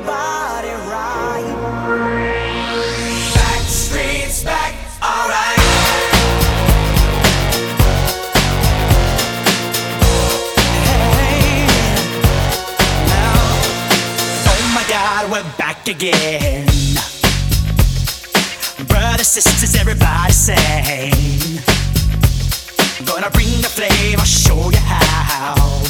your body right. Backstreet's back, alright. Hey, oh my God, we're back again. Brothers, sisters, everybody sing. Gonna bring the flame, I'll show you how.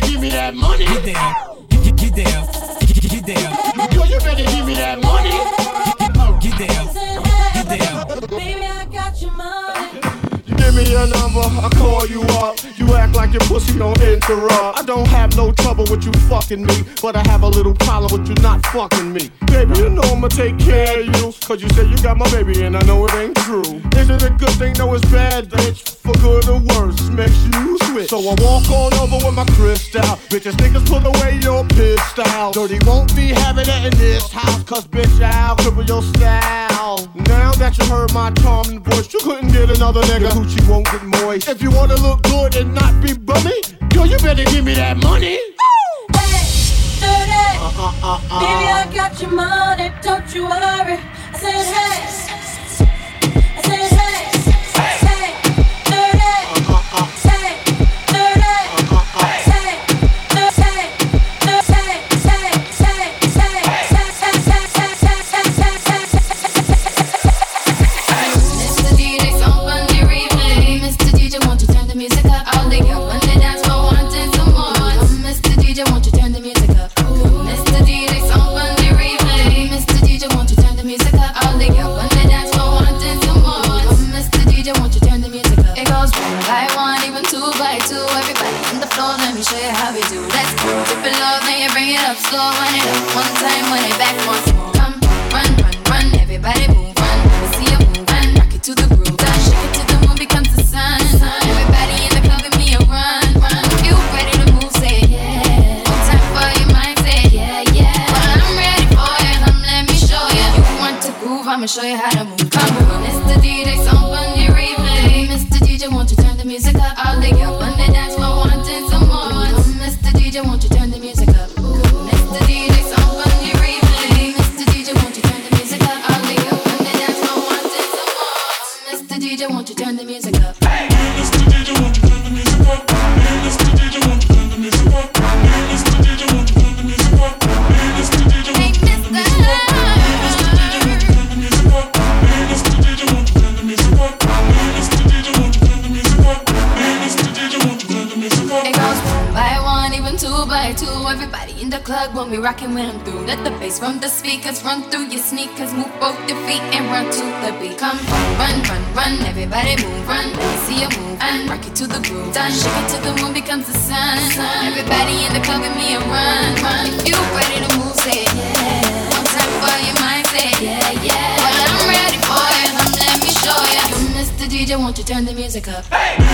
Give me that money. Get down, get, down, get down. your number, I call you up. You act like your pussy don't interrupt. I don't have no trouble with you fucking me, but I have a little problem with you not fucking me. Baby, you know I'ma take care of you, cause you said you got my baby and I know it ain't true. Is it a good thing? No, it's bad, bitch. For good or worse, makes you switch. So I walk on over with my crystal. Bitches, niggas, put away your pistol. Dirty won't be having it in this house, cause bitch, I'll cripple your style. Now that you heard my charming voice, you couldn't get another nigga. Your Gucci won't get moist. If you wanna look good and not be bummy, yo, you better give me that money. Hey, dirty. Uh, uh, uh, uh, Baby, I got your money, don't you worry. I said, hey. go music. Hey!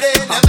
dirty.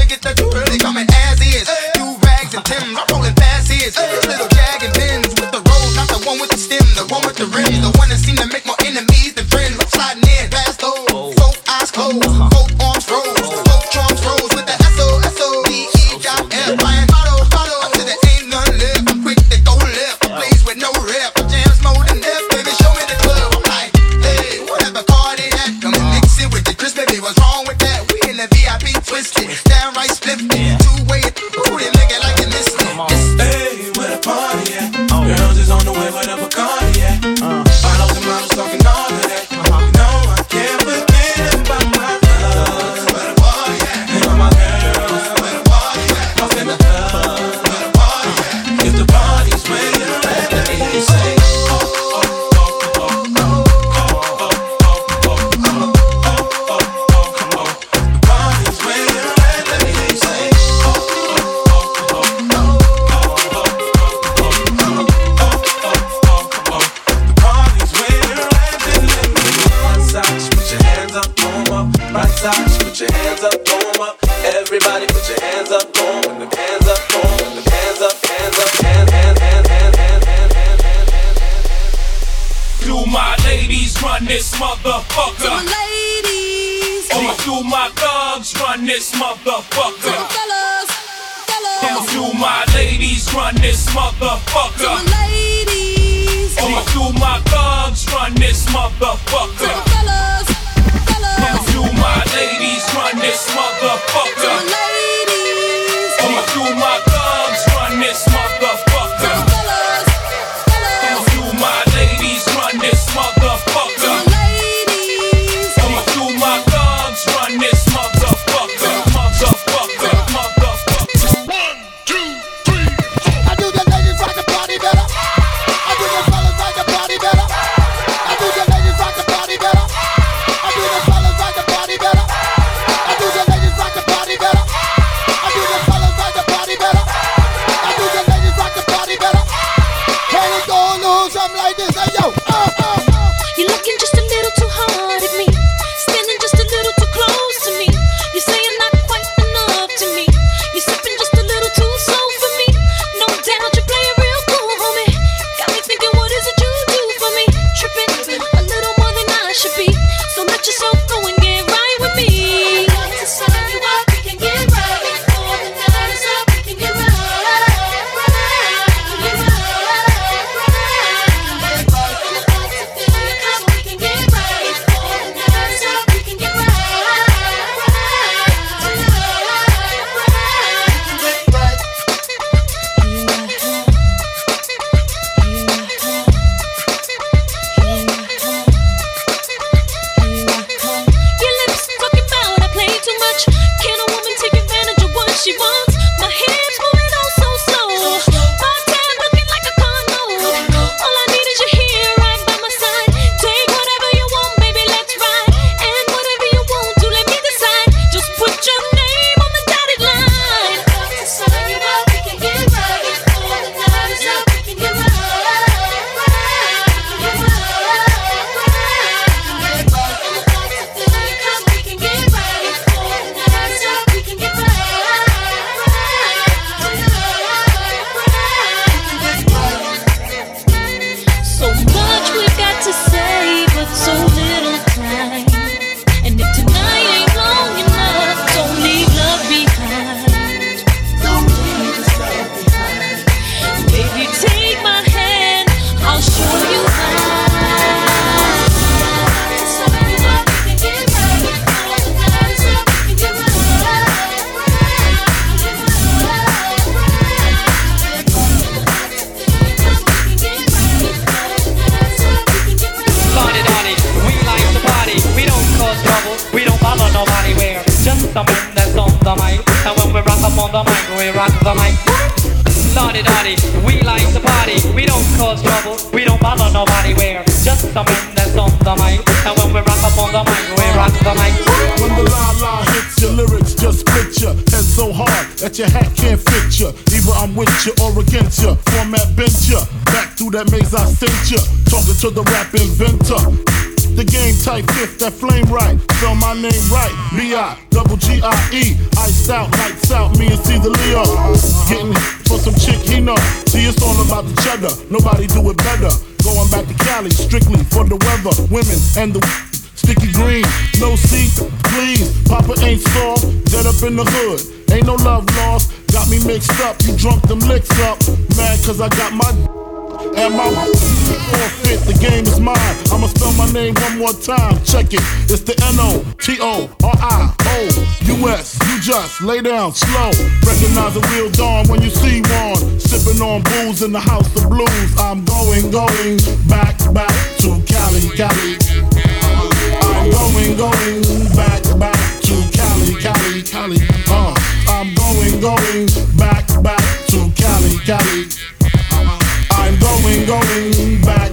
it. It's the N O T O R I O U S. You just lay down slow. Recognize a real don when you see one. Sipping on booze in the house of blues. I'm going, going back, back to Cali, Cali. I'm going, going back, back to Cali, Cali, Cali. Uh, I'm going, going back, back to Cali, Cali. I'm going, going back.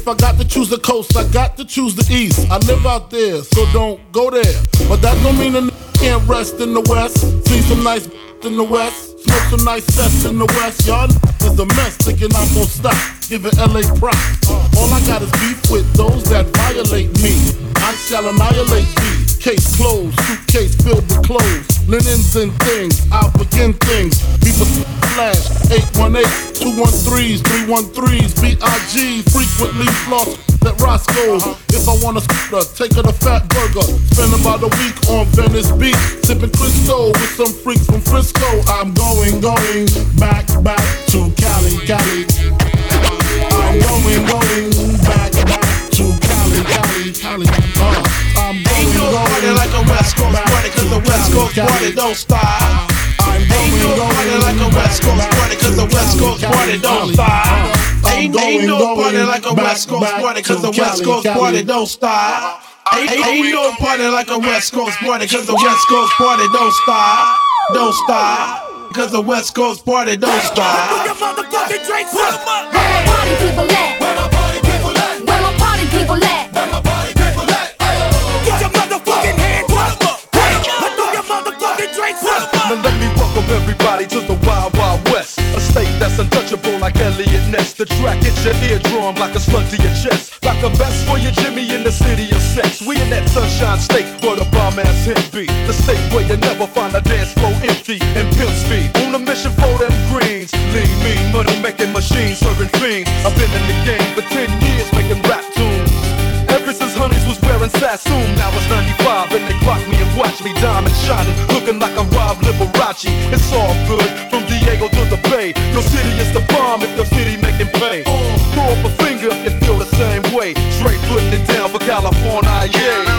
If I got to choose the coast, I got to choose the east. I live out there, so don't go there. But that don't mean a n- can't rest in the west. See some nice in the west. Smoke some nice sets in the west, y'all. Is a mess, thinking I'm gonna stop. Giving LA props. All I got is beef with those that violate me. I shall annihilate thee. Case closed, suitcase filled with clothes, linens and things. I'll begin things. People flash 818, 213s, 313s, BIG. Frequently floss at Roscoe's. Uh-huh. If I want a scooter, take her to Fatburger. Spend about a week on Venice Beach, sipping Crisco with some freaks from Frisco. I'm going, going back, back to Cali, Cali. I'm going, going back, back to Cali, Cali, Cali. Ain't no party like a West Coast back party, cause the West Coast party don't stop. Ain't no party like a West Coast back party, cause the West Coast party don't stop. Ain't, ain't no party like a West Coast back party, cause the West Coast party don't stop. Ain't, ain't no party like a West Coast party, cause the West Coast party don't stop. Don't stop. Cause the West Coast party don't stop. motherfucking drinks Where my party people at? Now let me welcome everybody to the Wild Wild West. A state that's untouchable like Eliot Ness. The track hits your eardrum like a slug to your chest. Like a vest for your Jimmy in the city of sex. We in that sunshine state where the bomb ass hit be. The state where you never find a dance floor empty and pimp speed. On a mission for them greens. Lean, mean, money making machines serving fiends. I've been in the game for 10 years making rap tunes. Ever since Honeys was wearing Sassoon, now it's 95 and watch me diamond shining, looking like I'm Rob Liberace. It's all good from Diego to the Bay. Your city is the bomb if your city making pay. Throw up a finger if you feel the same way. Straight putting it down for California, yeah.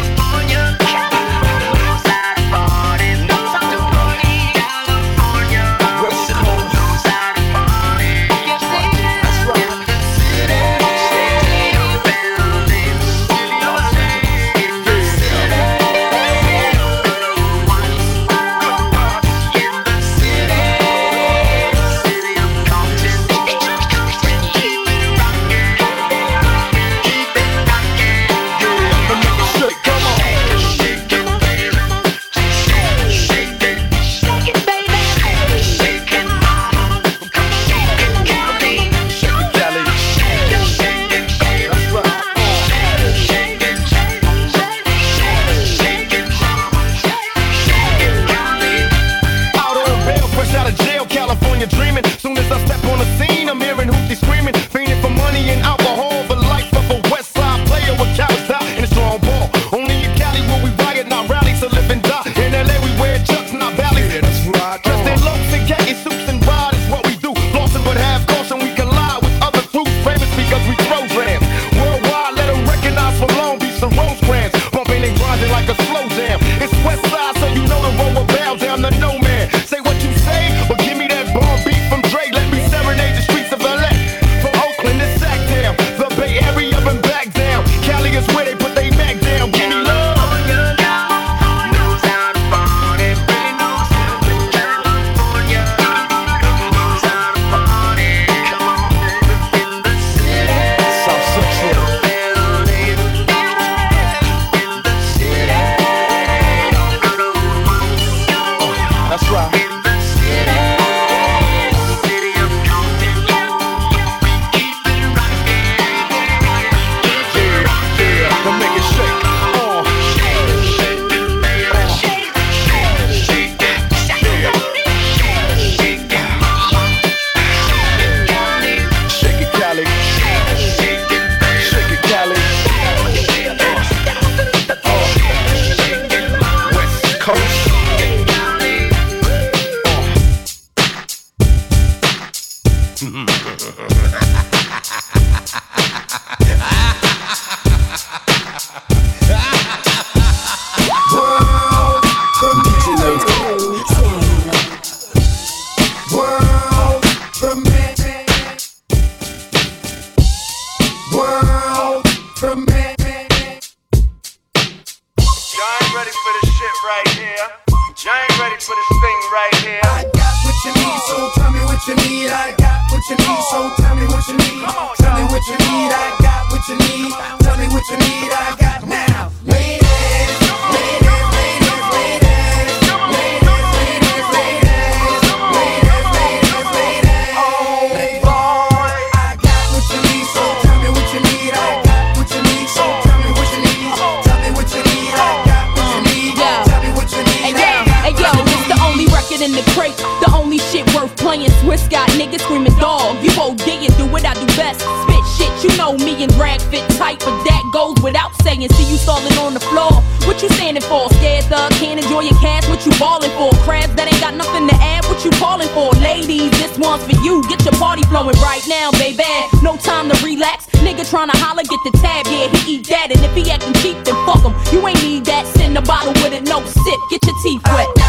Get your teeth wet.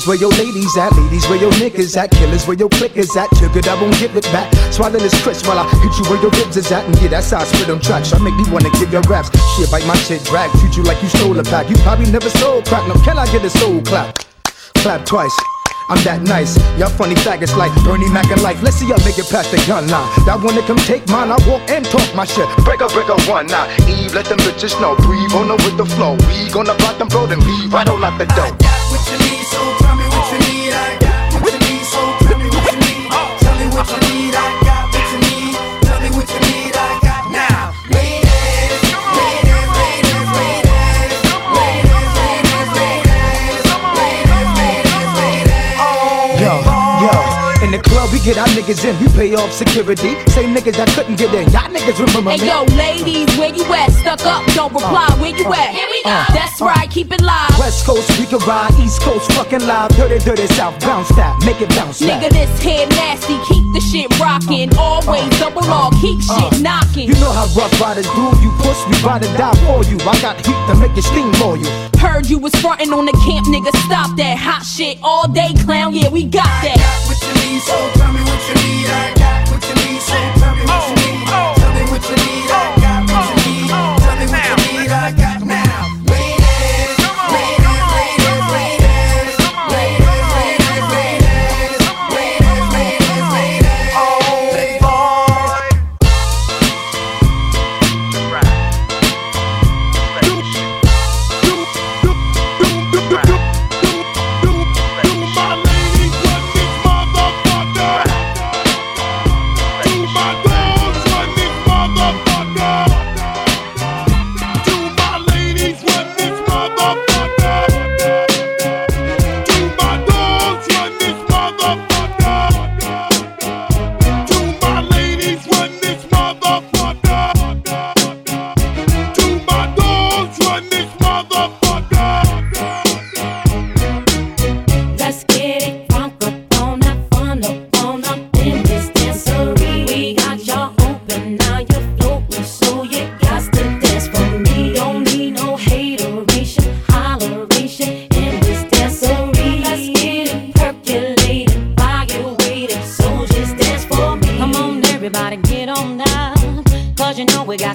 Niggas, where your ladies at? Ladies, where your niggas at? Killers, where your clickers at? It, I won't give it back. Swallow this crisp while I hit you where your ribs is at. And yeah, that's how I spit on tracks. I make me wanna give your raps. Shit, bite my shit, drag. Treat you like you stole a pack. You probably never sold crack. Now, can I get a soul clap? Clap twice. I'm that nice. Y'all funny faggots like Bernie Mac and life. Let's see y'all make it past the gun line. Y'all wanna come take mine? I walk and talk my shit. Break up, break up one now. Eve, let them bitches know. Breathe on them with the flow. We gonna block them, blow them. Leave right on out the door. I got what you need, so tell me what you need. I got we get our niggas in, we pay off security. Same niggas that couldn't get in, y'all niggas remember Hey me. yo, ladies, where you at? Stuck up, don't reply. Uh, where you uh, at? Here we uh, go. Uh, That's right, keep it live. West Coast we can ride, East Coast fucking live, dirty, dirty South, bounce that, make it bounce back. Nigga, this head nasty, keep the shit rocking. Always double R, keep shit knocking. You know how Ruff Ryders do, you push, me, ride or die for you. I got heat to make it steam for you. Heard you was frontin' on the camp, nigga. Stop that hot shit all day, clown. Yeah, we got that. I got What you need, so tell me what you need. I got what you need, so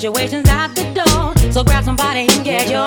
Situations at the door. So grab somebody and get your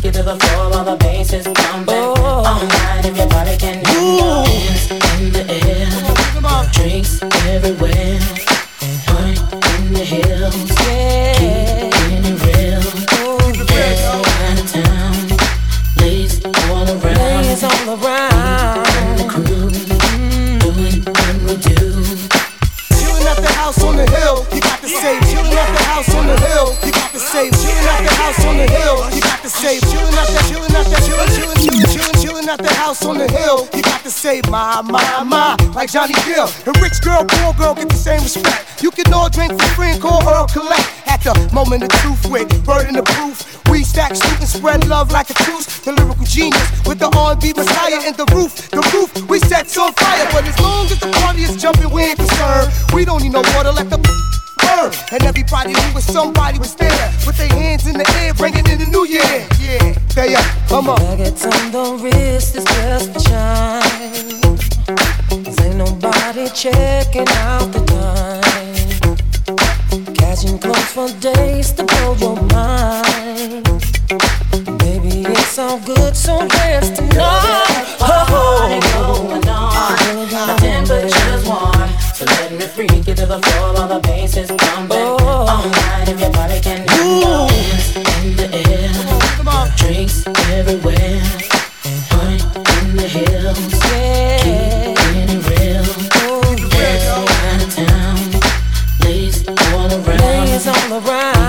freak you to the floor while the bass is pumping. Oh. All night if your body can dance in the air, drinks everywhere. Party in the hills, keep getting real. Yeah, out of town, ladies all around. Ladies all around. The crew doing what we do. At the house on the hill, you got to save. Chillin' at the house on the hill, you got to save. Chillin' at the house on the hill, you got to save. Chillin' the, chillin' the, chillin', chillin', chillin', chillin', chillin' at the house on the hill, you got to save. My, my, my, like Johnny Gill. And rich girl, poor girl get the same respect. You can all drink for free and call Earl Collect. At the moment of truth with burden of proof. We stack, shoot, and spread love like a truce. The lyrical genius with the R&B messiah and the roof. The roof we set on fire. But as long as the party is jumping, we ain't concerned. We don't need no water, let the burn. And everybody who was somebody was there with their hands in the air, bringing in the new year. Yeah, they up, come on. Baguettes on the wrist is just for shine. Cause ain't nobody checking out the time. Catching clothes for days to blow your mind. Baby, it's all good, so rest tonight. Party going on. The temperature's warm, so let me freak you to the floor while the bass is pumping. Oh. All night if your body can dance in the air, drinks everywhere. Party in the hills, keep getting real. Oh, yeah, of town, ladies all around. Ladies all around.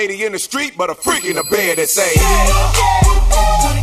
lady in the street, but a freak in the bed that say.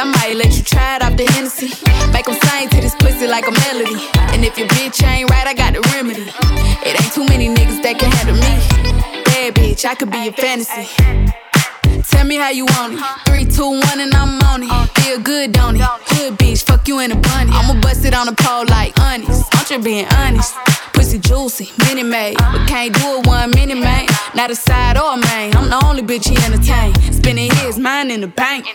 I might let you try it off the Hennessy. Make them sing to this pussy like a melody. And if your bitch ain't right, I got the remedy. It ain't too many niggas that can handle me. Bad bitch, I could be your fantasy. Tell me how you want it. Three, two, one, and I'm on it. Feel good, don't it? Hood bitch, fuck you in a bunny. I'ma bust it on the pole like honest. I'm just being honest. Pussy juicy, mini made. But can't do it one mini man. Not a side or a main. I'm the only bitch he entertain. Spending his mind in the bank.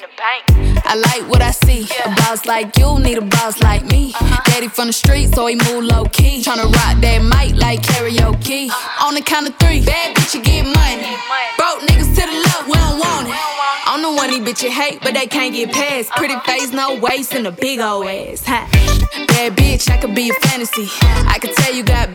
I like what I see. A boss like you need a boss like me. Uh-huh. Daddy from the street, so he move low key. Tryna rock that mic like karaoke. Uh-huh. On the count of three, bad bitch, you get money. Broke niggas to the left, we don't want it. I'm the one these bitches hate, but they can't get past. Uh-huh. Pretty face, no waist, and a big old ass. Huh? Bad bitch, I could be a fantasy. I could tell you got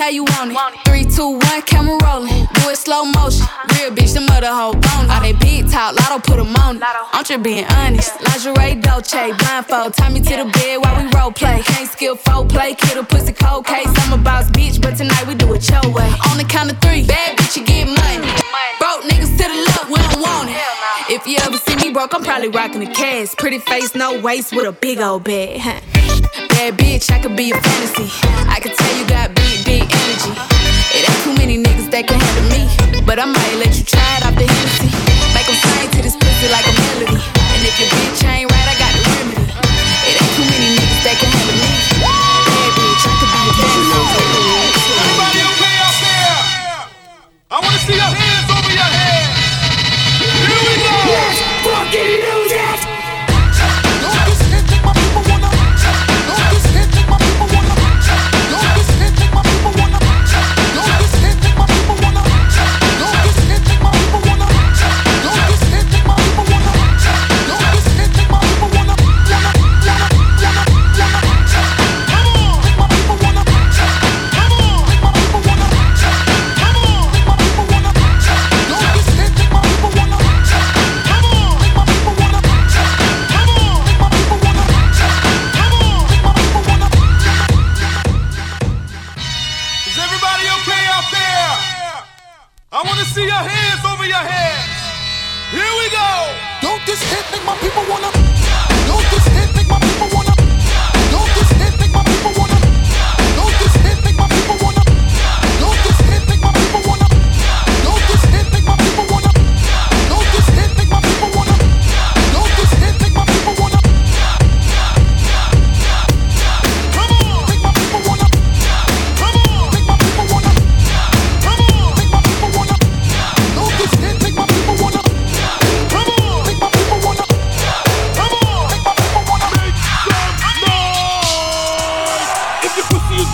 How you want it. Three, two, one, camera rolling. Do it slow motion. Real bitch, the mother hoe bone. All they big talk, lotto put 'em on it. I'm just being honest. Lingerie, Dolce, blindfold. Tie me to the bed while we role play. Can't skill folk play, kid a pussy cold case. I'm a boss bitch, but tonight we do it your way. On the count of three, bad bitch, you get money. Broke niggas to the left, we don't want it. If you ever see me broke, I'm probably rocking a cast. Pretty face, no waist, with a big old bag. Bad bitch, I could be a fantasy. I could tell you got big energy. It ain't too many niggas that can handle me. But I might let you try it off the Hennessy. Make 'em sing to this pussy like a melody. And if your bitch ain't right, I got the remedy. It ain't too many niggas that can handle me. Bad bitch, I could be a fantasy. Everybody okay out there? I wanna see your hands over your head.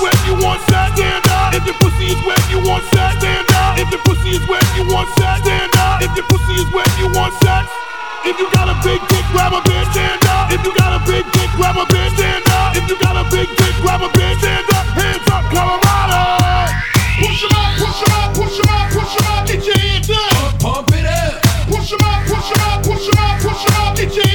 Wet, you want that, stand up. If your pussy is wet, you want that, stand up. If your pussy is wet, you want that, stand up. If your pussy is wet, you want sex. If you got a big dick, grab a bitch, stand up. If you got a big dick, grab a bitch, stand up. If you got a big dick, grab a bitch, stand up. Hands up, Colorado. Push 'em up, push 'em up, push 'em up, push 'em up, get your hands up. Pump it up. Push 'em up, push 'em up, push 'em up, push 'em up, get your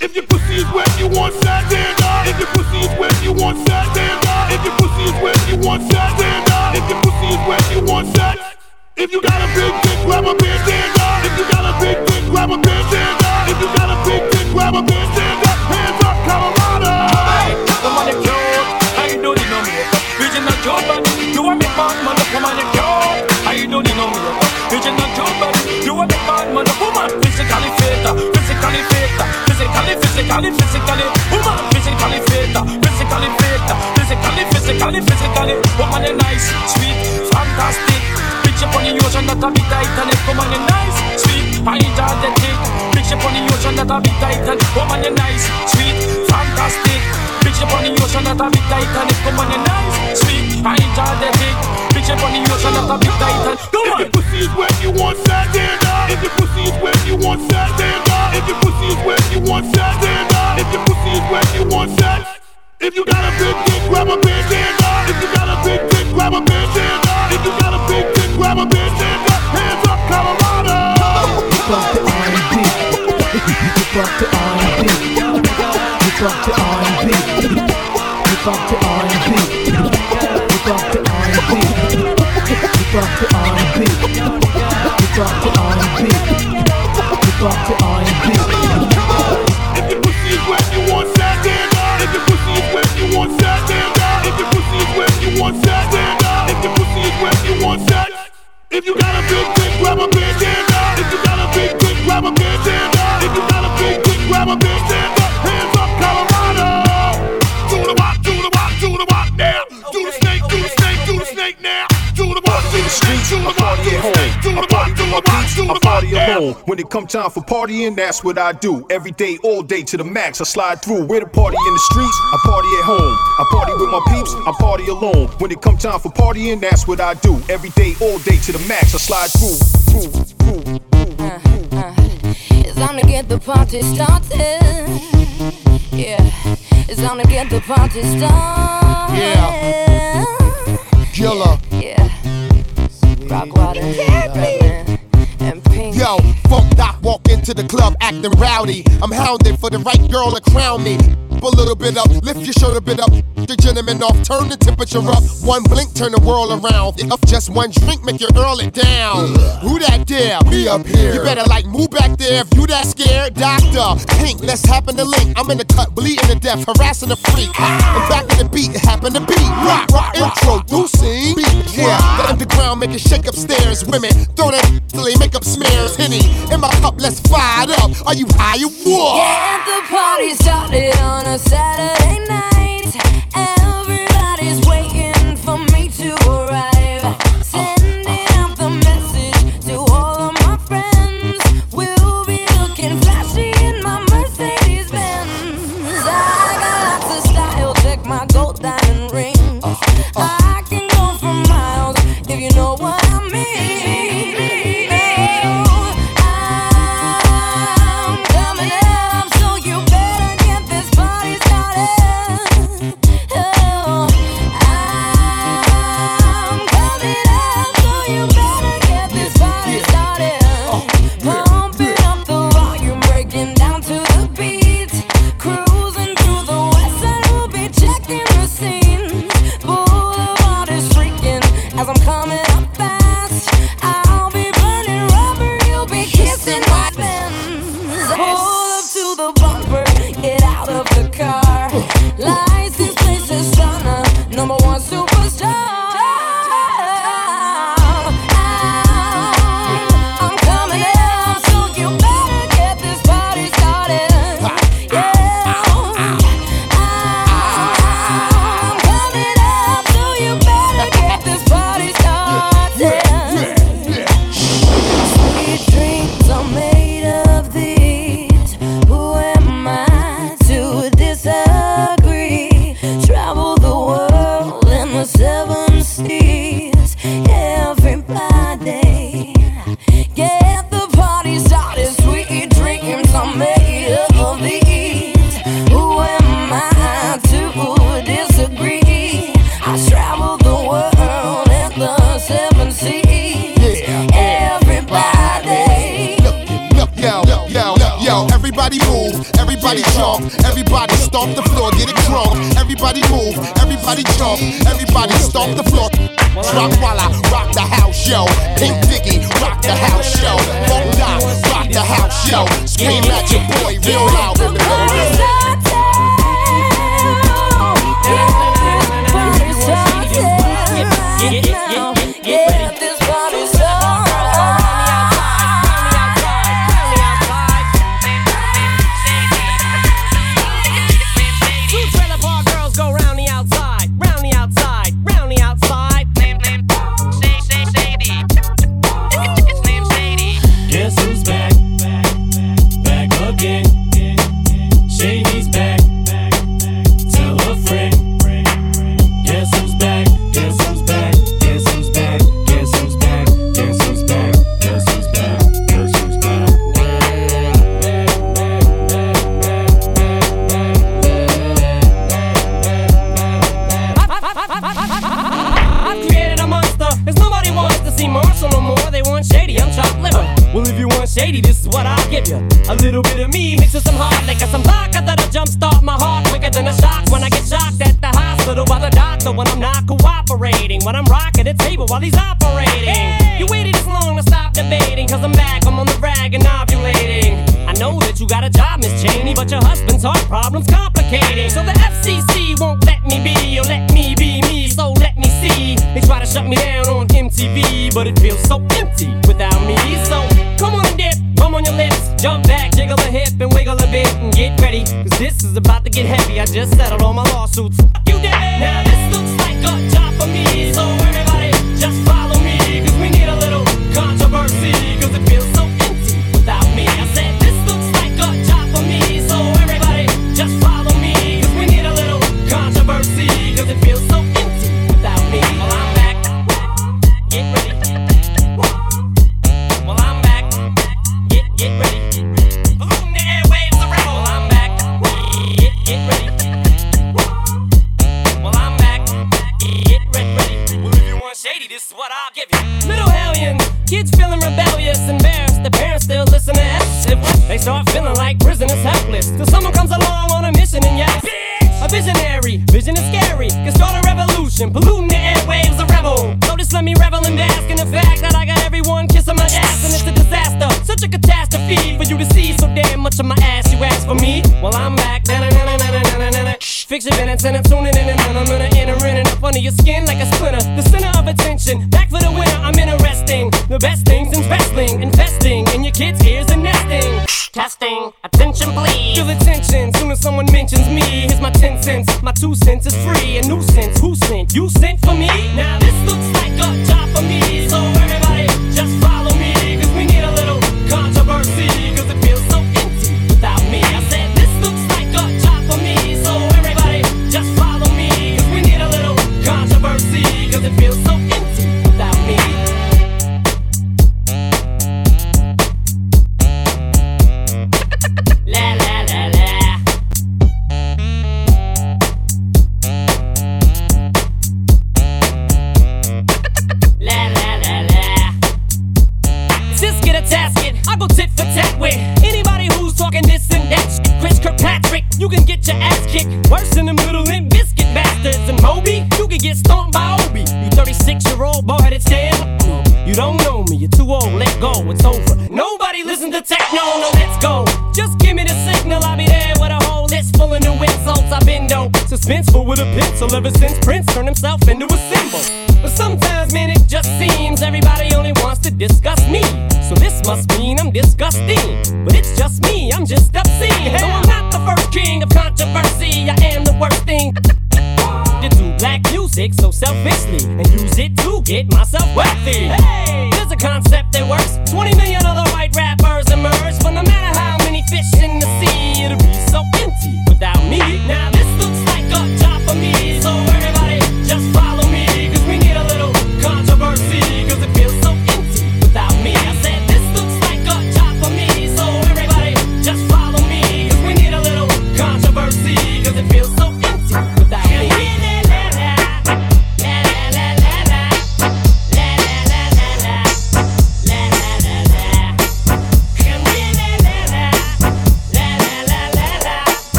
If your pussy is wet, you want that, stand up. If your pussy is wet, you want that, stand up. If your pussy is wet, you want that, stand up. If your pussy is wet, you want that. If you got a big dick, grab a bitch, stand up. If you got a big dick, grab a bitch, stand up. If you got a big dick, grab a bitch, stand up. Hands up, Colorado. The money cute, how you do the no makeup? Original job, you a big man, man, the money cute. How you do the no makeup? Original job, you a big man, man, the woman. Physically fit, physically fit, physically, physically, physically, woman. Physically fit, physically fit, physically, physically, physically. Woman, you nice, sweet, fantastic. Picture on the ocean that a bit Titanic. Woman, you nice, sweet, energetic. Picture on the ocean that a big titan. Woman, you nice, sweet, fantastic. Bitch up on the ocean that a big titan. Come on, you nice, sweet, I energetic. Bitch up on the ocean that a big titan. Come on. If your pussy is wet, you want that, stand up. If your pussy is wet, you want that, stand up. If your pussy is wet, you want that, stand up. If your pussy is wet, you want that. If you got a big dick, grab a big stand up. If you got a big dick, grab a big stand up. If you got a big dick, grab a big stand up. Hands up, Colorado. Hip hop to R&B. Hip hop to R&B. Hip hop to R&B. The walk, do the snake, do the walk, do the walk, do I party alone. When it come time for partying, that's what I do. Every day, all day to the max. I slide through. Where the party in the streets, I party at home. I party with my peeps, I party alone. When it come time for partying, that's what I do. Every day, all day to the max. I slide through. through, through. Uh-huh, uh-huh. It's time to get the party started. Yeah, it's time to get the party started. Yeah. Killer. Yeah. Rock water. Carry me. Yo, funk doc walk into the club acting rowdy. I'm hounding for the right girl to crown me. A little bit up, lift your shirt a bit up. The gentleman off, turn the temperature up. One blink, turn the world around. Up just one drink, make you earl it down. Who that there? Me up here. You better like move back there if you that scared. Doctor, Pink, let's happen to link. I'm in the cut, bleeding to death, harassing a freak. I'm back in the beat, happen to beat. Rock, rock, introducing. Beat, yeah, the underground make it shake upstairs. Women throw that till they make up Henny in my cup, let's fire up. Are you high? or what? Get the party started on a Saturday everybody jump, everybody stomp the floor, get it drunk. Everybody move, everybody jump, everybody stomp the floor. Rock while I rock the house, yo. Pink Diggy, rock the house, yo. Funk Doc, rock the house, yo. Scream at your boy real loud in the building. Get This is about to get heavy. I just settled all my lawsuits. You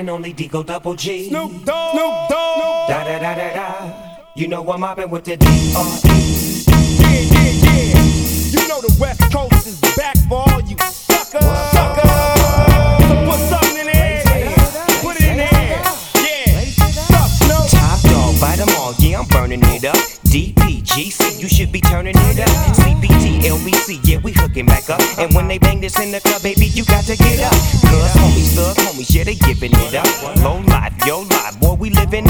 and only D.O. Double G. Snoop Dogg, Snoop Dogg, da da da da da. You know I'm mopping with the D R E. Yeah, yeah, yeah. You know the West Coast is back for all you suckers. Suckers. So put something in there. Put it in. Yeah. Suck. Top dog, bite 'em all. Yeah, I'm burning it up. DPGC, you should be turning it up. CPT, LBC, yeah, we hooking back up. And when they bang this in the club, baby, you got to get up. Cause thug homies, yeah, they giving it up. Low life, yo life, boy, we living.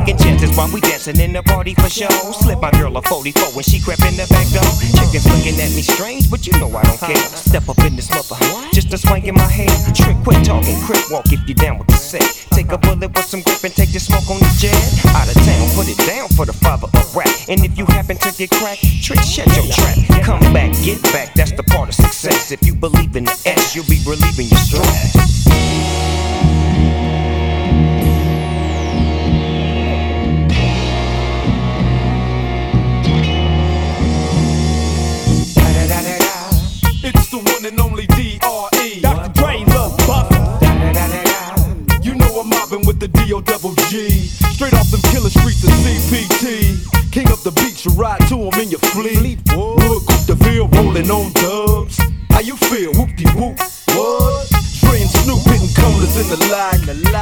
Taking chances while we dancing in the party for show. Slip my girl a 44 when she crept in the back door. Chickens looking at me strange, but you know I don't care. Step up in this mother, just a swank in my hair. Trick, quit talking, crip walk if you down with the set. Take a bullet with some grip and take the smoke on the jet. Out of town, put it down for the father of rap. And if you happen to get cracked, trick, shut your trap. Come back, get back, that's the part of success. If you believe in the S, you'll be relieving your stress. The D.O. double G. Straight off them killer streets of CPT. King of the beach, you ride to him in your fleet. Wood, Coupe de Ville, rolling on dubs. How you feel? Whoop-de whoop. What? Dre and Snoop hitting colors in the lag.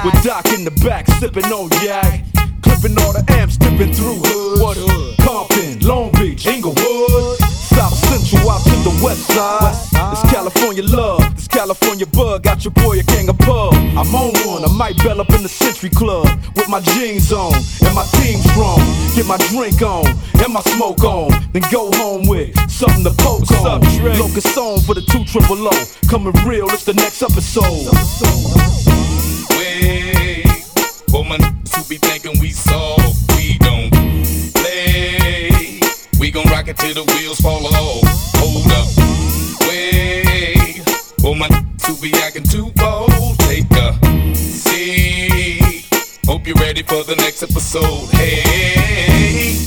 With Doc in the back, sipping on yak. Clipping all the amps, dipping through hood. What hood? Compton, Long Beach, Inglewood. South Central out to the west side. It's California love, it's California bug. Got your boy a gang of pub. I'm on might bell up in the Century Club with my jeans on and my team strong. Get my drink on and my smoke on, then go home with something to poke on. Locust on for the two triple O. Coming real, it's the next episode. Wait, woman who be thinking we soft, we don't play. We gon' rock it till the wheels fall off. Hold up, wait, woman who be acting too Hope you're ready for the next episode. Hey,